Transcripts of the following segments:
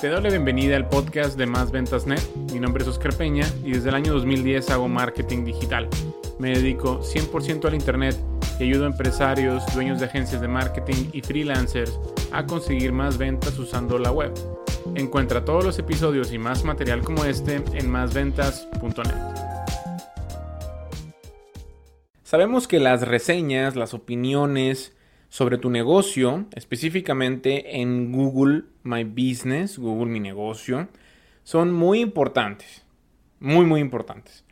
Te doy la bienvenida al podcast de Más Ventas Net. Mi nombre es Oscar Peña y desde el año 2010 hago marketing digital. Me dedico 100% al Internet y ayudo a empresarios, dueños de agencias de marketing y freelancers a conseguir más ventas usando la web. Encuentra todos los episodios y más material como este en másventas.net. Sabemos que las reseñas, las opiniones, sobre tu negocio, específicamente en Google My Business, Google Mi Negocio, son muy importantes. Muy, muy importantes.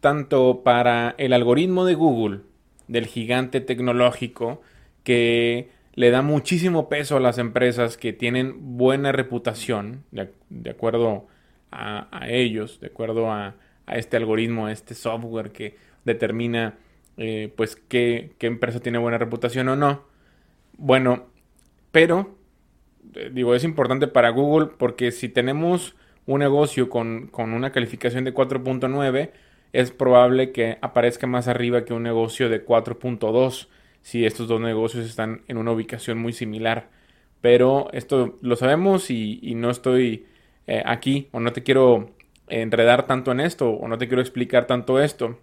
Tanto para el algoritmo de Google, del gigante tecnológico, que le da muchísimo peso a las empresas que tienen buena reputación, de, acuerdo a, ellos, de acuerdo a, este algoritmo, a este software que determina eh, pues qué, qué empresa tiene buena reputación o no bueno, pero, eh, digo, es importante para Google porque si tenemos un negocio con, una calificación de 4.9, es probable que aparezca más arriba que un negocio de 4.2 si estos dos negocios están en una ubicación muy similar. Pero esto lo sabemos y, no estoy eh, aquí o no te quiero enredar tanto en esto o no te quiero explicar tanto esto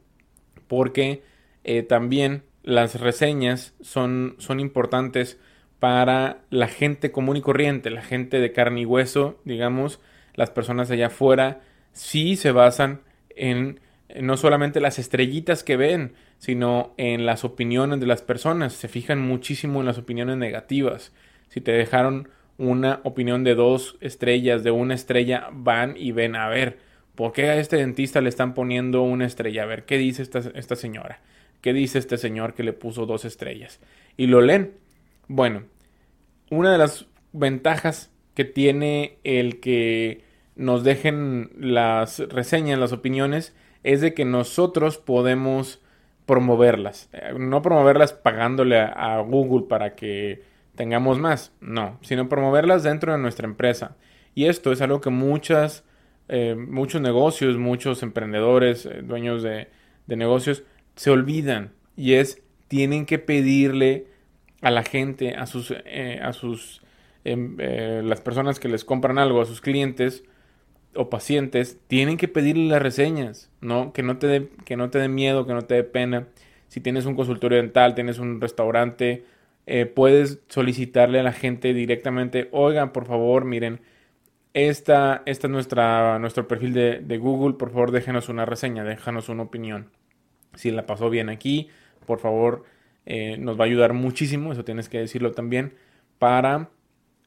porque eh, también las reseñas son, son importantes para la gente común y corriente, la gente de carne y hueso, digamos, las personas allá afuera, sí se basan en no solamente las estrellitas que ven, sino en las opiniones de las personas. Se fijan muchísimo en las opiniones negativas. Si te dejaron una opinión de dos estrellas, de una estrella, van y ven a ver, ¿por qué a este dentista le están poniendo una estrella? A ver, ¿qué dice esta, esta señora? ¿Qué dice este señor que le puso dos estrellas? Y lo leen. Bueno, una de las ventajas que tiene el que nos dejen las reseñas, las opiniones, es de que nosotros podemos promoverlas. Eh, no promoverlas pagándole a, Google para que tengamos más, no, sino promoverlas dentro de nuestra empresa. Y esto es algo que muchas, eh, muchos negocios, muchos emprendedores, eh, dueños de, de negocios, se olvidan y es tienen que pedirle a la gente, a sus, eh, a sus, em, eh, las personas que les compran algo, a sus clientes o pacientes, tienen que pedirle las reseñas, ¿no? Que no te dé, que no te dé miedo, que no te dé pena. Si tienes un consultorio dental, tienes un restaurante, eh, puedes solicitarle a la gente directamente, oigan, por favor, miren, esta, esta es nuestra, nuestro perfil de, de Google, por favor déjenos una reseña, déjanos una opinión si la pasó bien aquí, por favor, eh, nos va a ayudar muchísimo, eso tienes que decirlo también, para,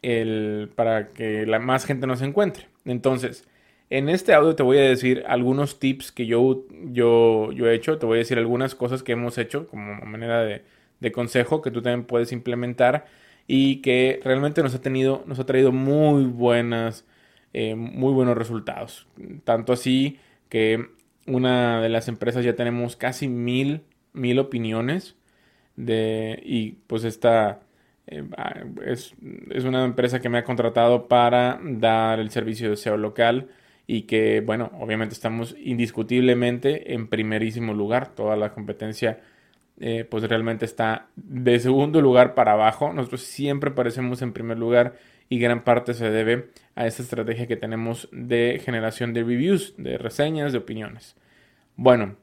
el, para que la más gente nos encuentre. Entonces, en este audio te voy a decir algunos tips que yo, yo, yo he hecho, te voy a decir algunas cosas que hemos hecho como manera de, de consejo que tú también puedes implementar y que realmente nos ha tenido, nos ha traído muy buenas, eh, muy buenos resultados. Tanto así que una de las empresas ya tenemos casi mil, mil opiniones de, y pues esta eh, ah, es, es, una empresa que me ha contratado para dar el servicio de SEO local y que bueno, obviamente estamos indiscutiblemente en primerísimo lugar, toda la competencia eh, pues realmente está de segundo lugar para abajo, nosotros siempre parecemos en primer lugar y gran parte se debe a esta estrategia que tenemos de generación de reviews, de reseñas, de opiniones. Bueno,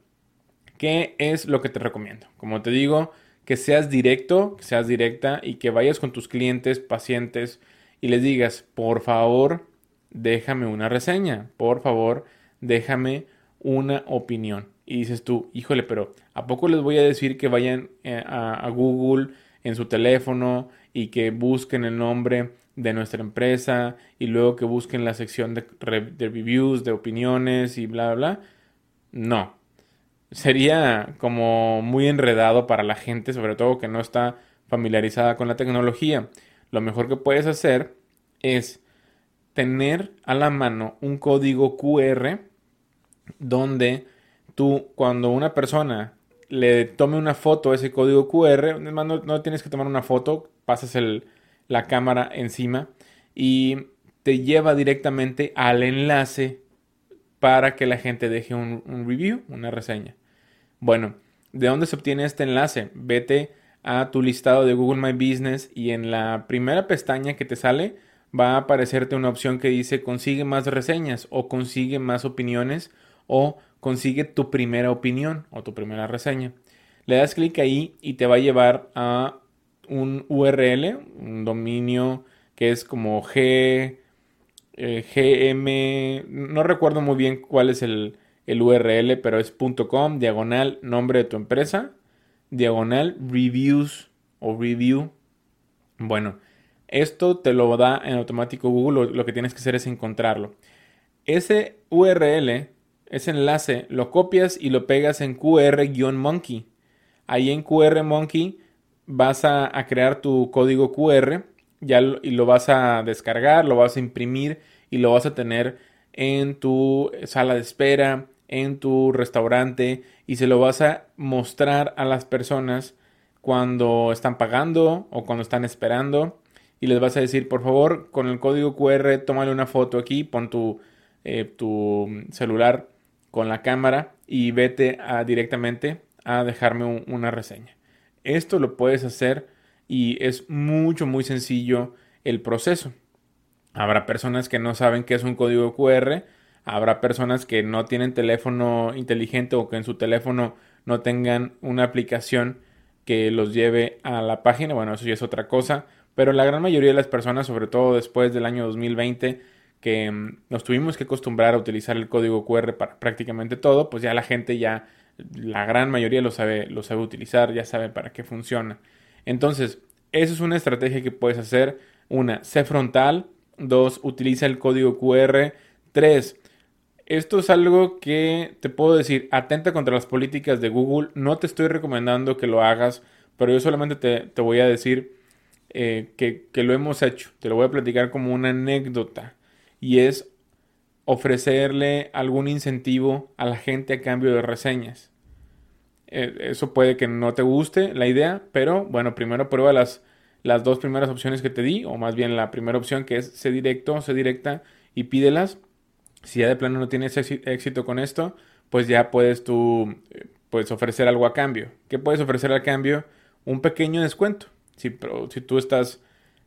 ¿qué es lo que te recomiendo? Como te digo, que seas directo, que seas directa y que vayas con tus clientes, pacientes y les digas, por favor, déjame una reseña, por favor, déjame una opinión. Y dices tú, híjole, pero ¿a poco les voy a decir que vayan eh, a, Google en su teléfono y que busquen el nombre de nuestra empresa y luego que busquen la sección de, reviews, de opiniones y bla, bla, bla. No. Sería como muy enredado para la gente, sobre todo que no está familiarizada con la tecnología. Lo mejor que puedes hacer es tener a la mano un código QR donde tú cuando una persona le tome una foto a ese código QR, no, no tienes que tomar una foto, pasas el, la cámara encima y te lleva directamente al enlace para que la gente deje un, review, una reseña. Bueno, ¿de dónde se obtiene este enlace? Vete a tu listado de Google My Business y en la primera pestaña que te sale va a aparecerte una opción que dice consigue más reseñas o consigue más opiniones o consigue tu primera opinión o tu primera reseña. Le das clic ahí y te va a llevar a un URL, un dominio que es como G, eh, GM, no recuerdo muy bien cuál es el, el URL, pero es .com, diagonal, nombre de tu empresa, diagonal, reviews o review. Bueno, esto te lo da en automático Google, lo, que tienes que hacer es encontrarlo. Ese URL, ese enlace, lo copias y lo pegas en QR-Monkey. Ahí en QR Monkey vas a, crear tu código QR ya y lo vas a descargar, lo vas a imprimir y lo vas a tener en tu sala de espera, en tu restaurante y se lo vas a mostrar a las personas cuando están pagando o cuando están esperando y les vas a decir, por favor, con el código QR, tómale una foto aquí, pon tu, eh, tu celular con la cámara y vete directamente a dejarme una reseña. Esto lo puedes hacer y es mucho, muy sencillo el proceso. Habrá personas que no saben qué es un código QR, habrá personas que no tienen teléfono inteligente o que en su teléfono no tengan una aplicación que los lleve a la página. Bueno, eso ya es otra cosa pero la gran mayoría de las personas, sobre todo después del año 2020, que mm, nos tuvimos que acostumbrar a utilizar el código QR para prácticamente todo, pues ya la gente ya, la gran mayoría lo sabe, lo sabe utilizar, ya sabe para qué funciona. Entonces, esa es una estrategia que puedes hacer. Una, sé frontal. Dos, utiliza el código QR. Tres, esto es algo que te puedo decir, atenta contra las políticas de Google. No te estoy recomendando que lo hagas, pero yo solamente te, te voy a decir eh, que, lo hemos hecho. Te lo voy a platicar como una anécdota. Y es ofrecerle algún incentivo a la gente a cambio de reseñas. Eh, eso puede que no te guste la idea, pero bueno, primero prueba las, las dos primeras opciones que te di, o más bien la primera opción que es sé directo, sé directa y pídelas. Si ya de plano no tienes éxito con esto, pues ya puedes tú eh, puedes ofrecer algo a cambio. ¿Qué puedes ofrecer a cambio? Un pequeño descuento. Si, si tú estás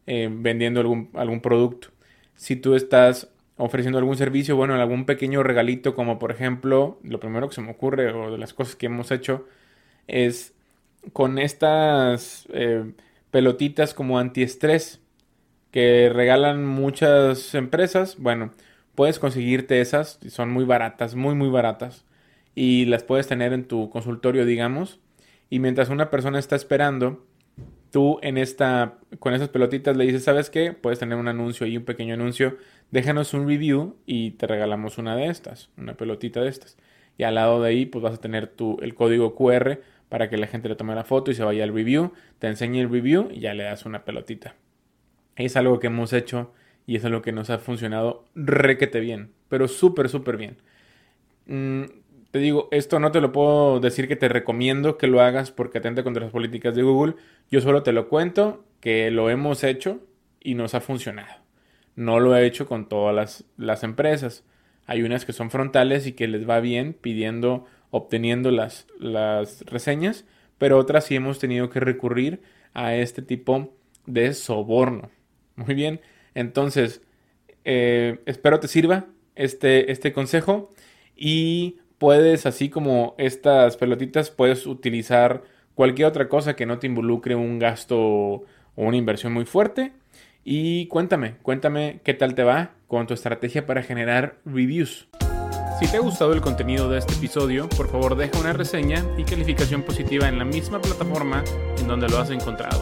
eh, vendiendo algún, algún producto, si tú estás ofreciendo algún servicio, bueno, algún pequeño regalito, como por ejemplo, lo primero que se me ocurre o de las cosas que hemos hecho es con estas eh, pelotitas como antiestrés que regalan muchas empresas, bueno, puedes conseguirte esas, son muy baratas, muy, muy baratas, y las puedes tener en tu consultorio, digamos, y mientras una persona está esperando, tú en esta, con esas pelotitas le dices, ¿sabes qué? Puedes tener un anuncio y un pequeño anuncio, déjanos un review y te regalamos una de estas, una pelotita de estas. Y al lado de ahí, pues vas a tener tu, el código QR para que la gente le tome la foto y se vaya al review, te enseñe el review y ya le das una pelotita. Es algo que hemos hecho y es algo que nos ha funcionado requete bien, pero súper, súper bien. Mm, te digo, esto no te lo puedo decir que te recomiendo que lo hagas porque atenta contra las políticas de Google. Yo solo te lo cuento que lo hemos hecho y nos ha funcionado. No lo he hecho con todas las, empresas. Hay unas que son frontales y que les va bien pidiendo, obteniendo las, las reseñas, pero otras sí hemos tenido que recurrir a este tipo de soborno. Muy bien, entonces eh, espero te sirva este, este consejo y puedes, así como estas pelotitas, puedes utilizar cualquier otra cosa que no te involucre un gasto o una inversión muy fuerte. Y cuéntame, cuéntame qué tal te va con tu estrategia para generar reviews. Si te ha gustado el contenido de este episodio, por favor deja una reseña y calificación positiva en la misma plataforma en donde lo has encontrado.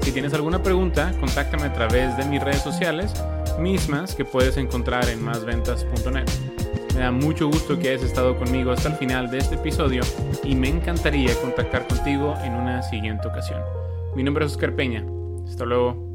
Si tienes alguna pregunta, contáctame a través de mis redes sociales, mismas que puedes encontrar en másventas.net. Me da mucho gusto que hayas estado conmigo hasta el final de este episodio y me encantaría contactar contigo en una siguiente ocasión. Mi nombre es Oscar Peña. Hasta luego.